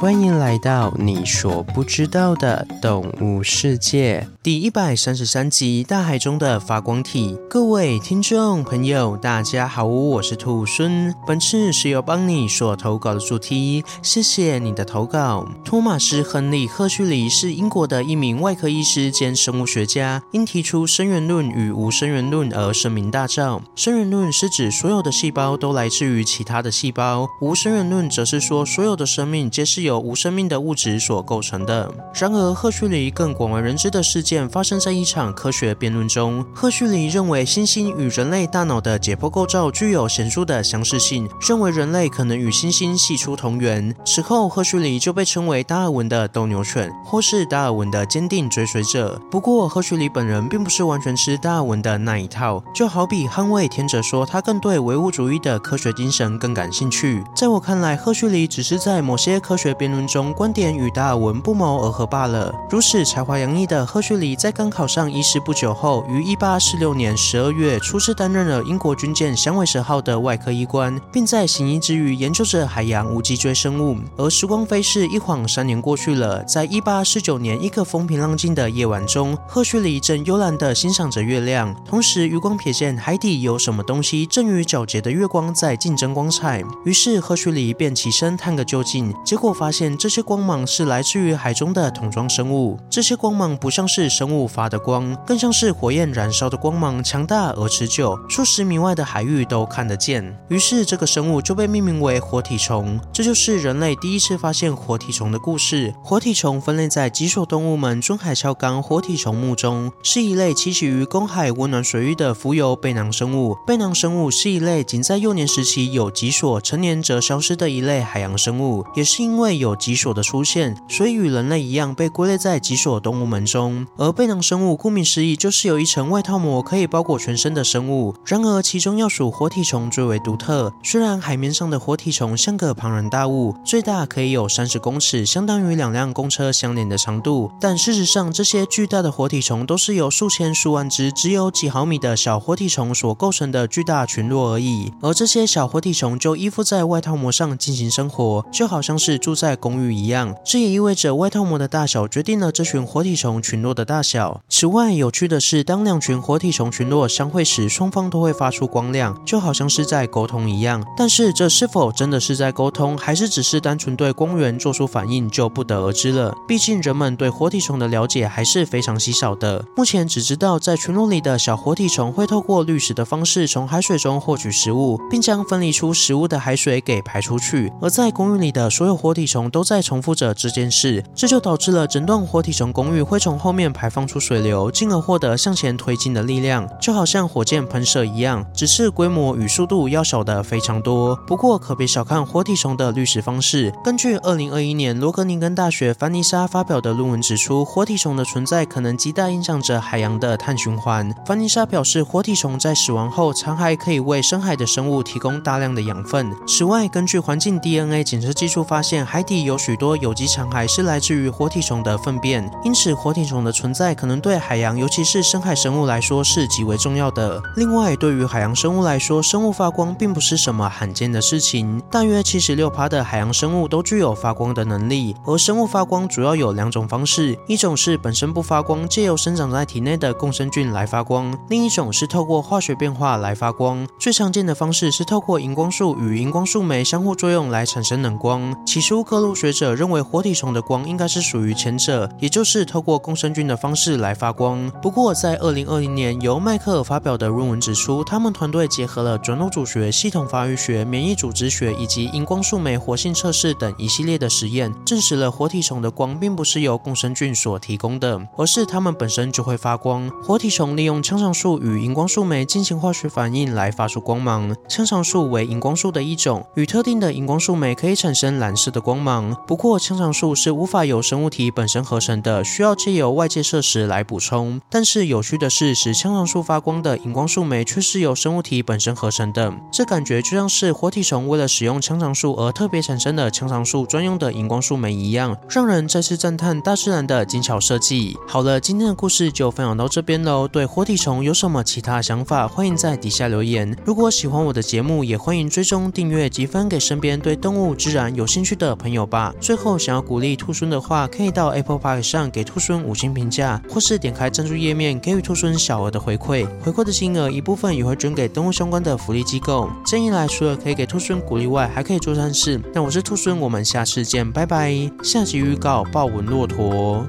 欢迎来到你所不知道的动物世界。第一百三十三集：大海中的发光体。各位听众朋友，大家好，我是兔孙。本次是由邦尼所投稿的主题，谢谢你的投稿。托马斯·亨利·赫胥黎是英国的一名外科医师兼生物学家，因提出生源论与无生源论而声名大噪。生源论是指所有的细胞都来自于其他的细胞，无生源论则是说所有的生命皆是由无生命的物质所构成的。然而，赫胥黎更广为人知的是件发生在一场科学辩论中。赫胥黎认为猩猩与人类大脑的解剖构造具有显著的相似性，认为人类可能与猩猩系出同源。此后，赫胥黎就被称为达尔文的斗牛犬，或是达尔文的坚定追随者。不过，赫胥黎本人并不是完全吃达尔文的那一套，就好比捍卫天者说，他更对唯物主义的科学精神更感兴趣。在我看来，赫胥黎只是在某些科学辩论中观点与达尔文不谋而合罢了。如此才华洋溢的赫胥黎，在刚考上医师不久后，于一八四六年十二月初次担任了英国军舰响尾蛇号的外科医官，并在行医之余研究着海洋无脊椎生物。而时光飞逝，一晃三年过去了，在一八四九年一个风平浪静的夜晚中，赫胥黎正悠然地欣赏着月亮，同时余光瞥见海底有什么东西正与皎洁的月光在竞争光彩。于是赫胥黎便起身探个究竟，结果发现这些光芒是来自于海中的桶装生物。这些光芒不像是生物发的光，更像是火焰燃烧的光芒，强大而持久，数十米外的海域都看得见。于是这个生物就被命名为活体虫。这就是人类第一次发现活体虫的故事。活体虫分类在脊索动物门尊海鞘纲活体虫目中，是一类栖息于公海温暖水域的浮游背囊生物。背囊生物是一类仅在幼年时期有脊索，成年则消失的一类海洋生物。也是因为有脊索的出现，所以与人类一样被归类在脊索动物门中。而背囊生物顾名思义，就是有一层外套膜可以包裹全身的生物。然而其中要数活体虫最为独特。虽然海面上的活体虫像个庞然大物，最大可以有三十公尺，相当于两辆公车相连的长度，但事实上这些巨大的活体虫都是由数千数万只只有几毫米的小活体虫所构成的巨大群落而已。而这些小活体虫就依附在外套膜上进行生活，就好像是住在公寓一样。这也意味着外套膜的大小决定了这群活体虫群落的大小。此外，有趣的是，当两群活体虫群落相会时，双方都会发出光亮，就好像是在沟通一样。但是，这是否真的是在沟通，还是只是单纯对光源做出反应，就不得而知了。毕竟，人们对活体虫的了解还是非常稀少的。目前只知道，在群落里的小活体虫会透过滤食的方式从海水中获取食物，并将分离出食物的海水给排出去。而在公寓里的所有活体虫都在重复着这件事，这就导致了整栋活体虫公寓会从后面排排放出水流，进而获得向前推进的力量，就好像火箭喷射一样，只是规模与速度要小的非常多。不过可别小看活体虫的滤食方式。根据二零二一年罗格宁根大学凡妮莎发表的论文指出，活体虫的存在可能极大影响着海洋的碳循环。凡妮莎表示，活体虫在死亡后，残骸可以为深海的生物提供大量的养分。此外，根据环境 DNA 检测技术发现，海底有许多有机残骸是来自于活体虫的粪便。因此，活体虫的存存在可能对海洋，尤其是深海生物来说是极为重要的。另外，对于海洋生物来说，生物发光并不是什么罕见的事情。大约七十六趴的海洋生物都具有发光的能力。而生物发光主要有两种方式：一种是本身不发光，借由生长在体内的共生菌来发光；另一种是透过化学变化来发光。最常见的方式是透过荧光素与荧光素酶相互作用来产生冷光。起初，各路学者认为活体虫的光应该是属于前者，也就是透过共生菌的方式来发光。不过，在二零二零年由迈克尔发表的论文指出，他们团队结合了转录组学、系统发育学、免疫组织学以及荧光素酶活性测试等一系列的实验，证实了活体虫的光并不是由共生菌所提供的，而是它们本身就会发光。活体虫利用羟上素与荧光素酶进行化学反应来发出光芒。羟上素为荧光素的一种，与特定的荧光素酶可以产生蓝色的光芒。不过，羟上素是无法由生物体本身合成的，需要借由外界摄时来补充。但是有趣的是，使腔肠素发光的荧光素酶却是由生物体本身合成的，这感觉就像是活体虫为了使用腔肠素而特别产生的腔肠素专用的荧光素酶一样，让人再次赞叹大自然的精巧设计。好了，今天的故事就分享到这边喽。对活体虫有什么其他想法，欢迎在底下留言。如果喜欢我的节目，也欢迎追踪订阅及分给身边对动物自然有兴趣的朋友吧。最后，想要鼓励兔孙的话，可以到 Apple Park 上给兔孙五星评价，或是点开赞助页面给予兔孙小额的回馈。回馈的金额一部分也会捐给动物相关的福利机构。这样一来，除了可以给兔孙鼓励外，还可以做善事。那我是兔孙，我们下次见，拜拜。下集预告：豹纹骆驼。